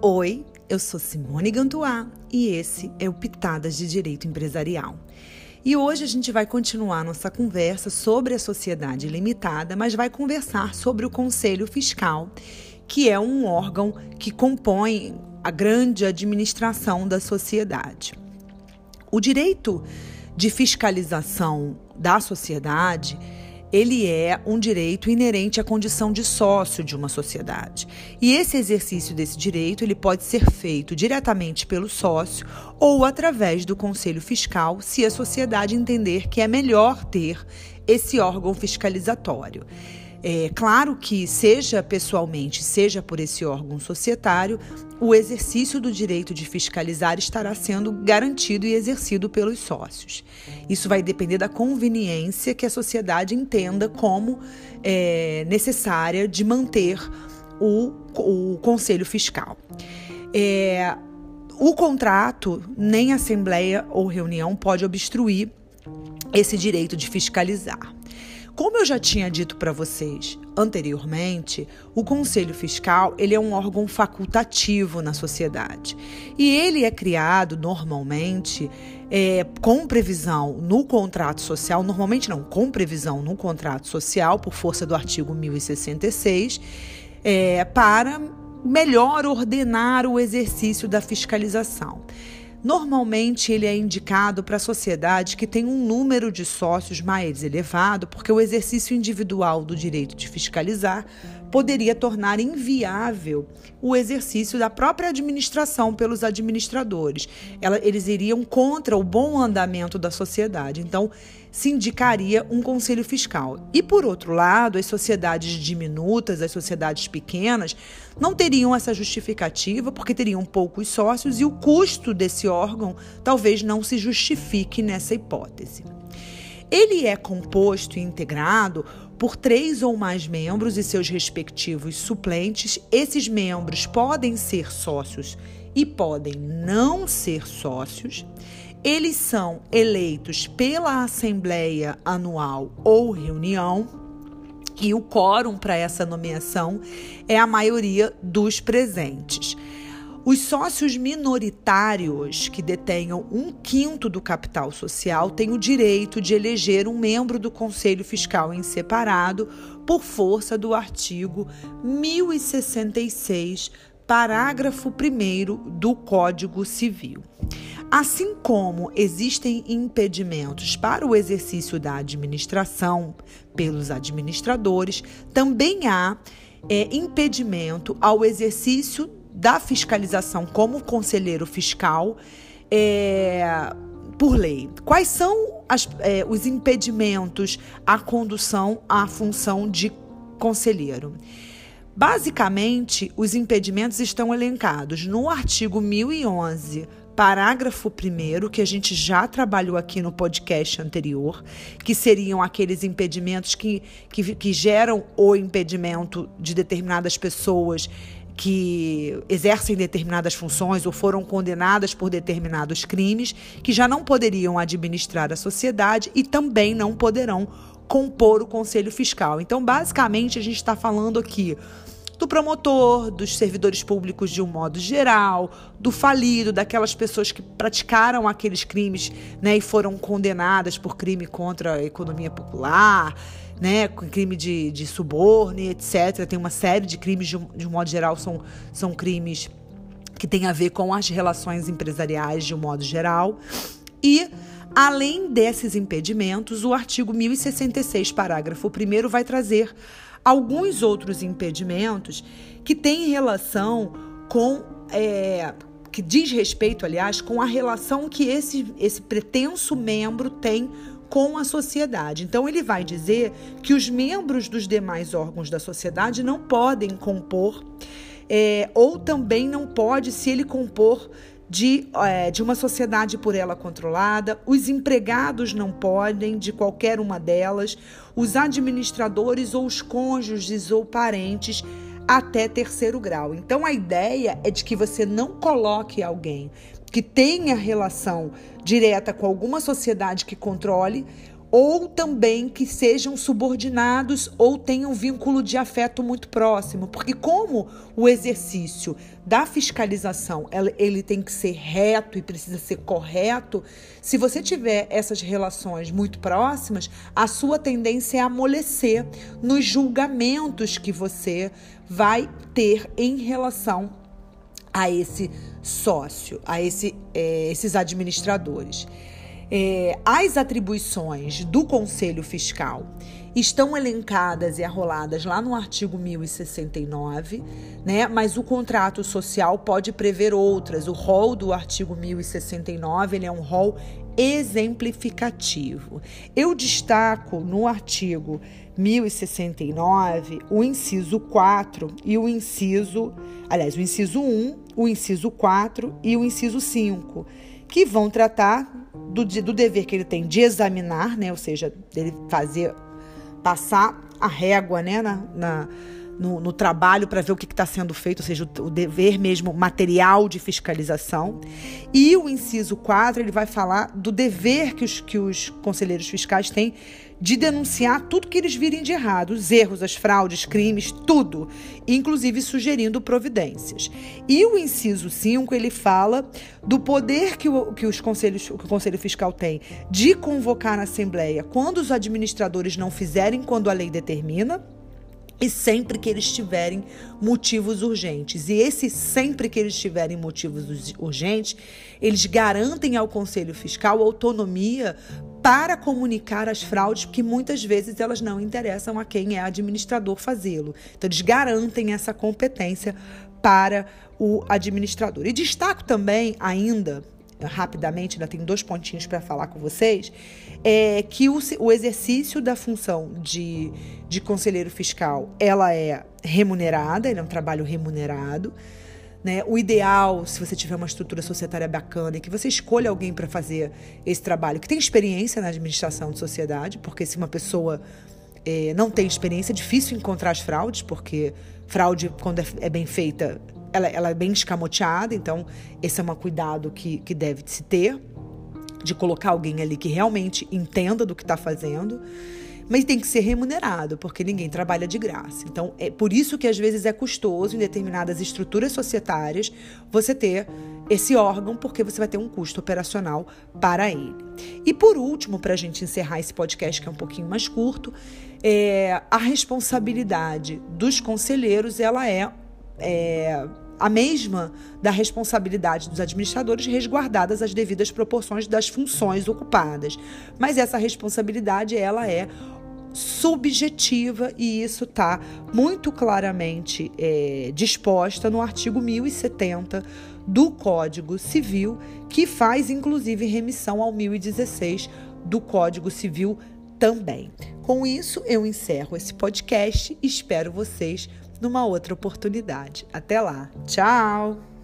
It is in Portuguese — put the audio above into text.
Oi, eu sou Simone Gantuá e esse é o Pitadas de Direito Empresarial. E hoje a gente vai continuar nossa conversa sobre a sociedade limitada, mas vai conversar sobre o Conselho Fiscal, que é um órgão que compõe a grande administração da sociedade. O direito de fiscalização da sociedade ele é um direito inerente à condição de sócio de uma sociedade. E esse exercício desse direito ele pode ser feito diretamente pelo sócio ou através do conselho fiscal, se a sociedade entender que é melhor ter esse órgão fiscalizatório. É claro que, seja pessoalmente, seja por esse órgão societário, o exercício do direito de fiscalizar estará sendo garantido e exercido pelos sócios. Isso vai depender da conveniência que a sociedade entenda como é, necessária de manter o, o conselho fiscal. É, o contrato, nem assembleia ou reunião pode obstruir esse direito de fiscalizar. Como eu já tinha dito para vocês anteriormente, o Conselho Fiscal ele é um órgão facultativo na sociedade e ele é criado normalmente é, com previsão no contrato social, normalmente não, com previsão no contrato social por força do artigo 1066, é, para melhor ordenar o exercício da fiscalização. Normalmente ele é indicado para sociedades que têm um número de sócios mais elevado, porque o exercício individual do direito de fiscalizar poderia tornar inviável o exercício da própria administração pelos administradores. Ela, eles iriam contra o bom andamento da sociedade. Então, se indicaria um conselho fiscal. E, por outro lado, as sociedades diminutas, as sociedades pequenas, não teriam essa justificativa, porque teriam poucos sócios e o custo desse órgão talvez não se justifique nessa hipótese. Ele é composto e integrado por três ou mais membros e seus respectivos suplentes. Esses membros podem ser sócios e podem não ser sócios. Eles são eleitos pela Assembleia Anual ou Reunião. E o quórum para essa nomeação é a maioria dos presentes. Os sócios minoritários que detenham um quinto do capital social têm o direito de eleger um membro do Conselho Fiscal em separado por força do artigo 1066, parágrafo 1 do Código Civil. Assim como existem impedimentos para o exercício da administração pelos administradores, também há é, impedimento ao exercício da fiscalização como conselheiro fiscal é, por lei. Quais são as, é, os impedimentos à condução à função de conselheiro? Basicamente, os impedimentos estão elencados no artigo 1011, parágrafo 1, que a gente já trabalhou aqui no podcast anterior, que seriam aqueles impedimentos que, que, que geram o impedimento de determinadas pessoas que exercem determinadas funções ou foram condenadas por determinados crimes, que já não poderiam administrar a sociedade e também não poderão compor o conselho fiscal. Então, basicamente, a gente está falando aqui do promotor, dos servidores públicos de um modo geral, do falido, daquelas pessoas que praticaram aqueles crimes né, e foram condenadas por crime contra a economia popular, né, crime de, de suborno, etc. Tem uma série de crimes, de, de um modo geral, são, são crimes que têm a ver com as relações empresariais de um modo geral. E Além desses impedimentos, o artigo 1066, parágrafo 1, vai trazer alguns outros impedimentos que têm relação com. É, que diz respeito, aliás, com a relação que esse, esse pretenso membro tem com a sociedade. Então, ele vai dizer que os membros dos demais órgãos da sociedade não podem compor, é, ou também não pode, se ele compor de, é, de uma sociedade por ela controlada, os empregados não podem, de qualquer uma delas, os administradores ou os cônjuges ou parentes até terceiro grau. Então a ideia é de que você não coloque alguém que tenha relação direta com alguma sociedade que controle ou também que sejam subordinados ou tenham vínculo de afeto muito próximo, porque como o exercício da fiscalização ele tem que ser reto e precisa ser correto, se você tiver essas relações muito próximas, a sua tendência é amolecer nos julgamentos que você vai ter em relação a esse sócio, a esse, é, esses administradores. É, as atribuições do Conselho Fiscal estão elencadas e arroladas lá no artigo 1069, né? Mas o contrato social pode prever outras. O rol do artigo 1069 ele é um rol exemplificativo. Eu destaco no artigo 1069 o inciso 4 e o inciso, aliás, o inciso 1, o inciso 4 e o inciso 5, que vão tratar do, do dever que ele tem de examinar, né, ou seja, dele fazer, passar a régua né, na, na no, no, trabalho para ver o que está sendo feito, ou seja, o, o, dever mesmo material de fiscalização. E o inciso 4, ele vai falar do dever que os, que os conselheiros fiscais têm de denunciar tudo que eles virem de errado, os erros, as fraudes, crimes, tudo, inclusive sugerindo providências. E o inciso 5, ele fala do poder que, o, que, os conselhos, que o Conselho Fiscal tem de convocar na Assembleia quando os administradores não fizerem quando a lei determina e sempre que eles tiverem motivos urgentes. E esse sempre que eles tiverem motivos urgentes, eles garantem ao Conselho Fiscal autonomia para comunicar as fraudes, porque muitas vezes elas não interessam a quem é administrador fazê-lo. Então eles garantem essa competência para o administrador. E destaco também ainda rapidamente, ainda tenho dois pontinhos para falar com vocês, é que o, o exercício da função de, de conselheiro fiscal, ela é remunerada, ele é um trabalho remunerado. Né? O ideal, se você tiver uma estrutura societária bacana, é que você escolha alguém para fazer esse trabalho, que tem experiência na administração de sociedade, porque se uma pessoa é, não tem experiência, é difícil encontrar as fraudes, porque fraude, quando é, é bem feita, ela, ela é bem escamoteada, então esse é um cuidado que, que deve se ter, de colocar alguém ali que realmente entenda do que está fazendo, mas tem que ser remunerado, porque ninguém trabalha de graça. Então, é por isso que às vezes é custoso em determinadas estruturas societárias você ter esse órgão, porque você vai ter um custo operacional para ele. E por último, para a gente encerrar esse podcast, que é um pouquinho mais curto, é, a responsabilidade dos conselheiros ela é é, a mesma da responsabilidade dos administradores, resguardadas as devidas proporções das funções ocupadas. Mas essa responsabilidade ela é subjetiva e isso está muito claramente é, disposta no artigo 1070 do Código Civil, que faz inclusive remissão ao 1016 do Código Civil também. Com isso, eu encerro esse podcast e espero vocês numa outra oportunidade. Até lá. Tchau!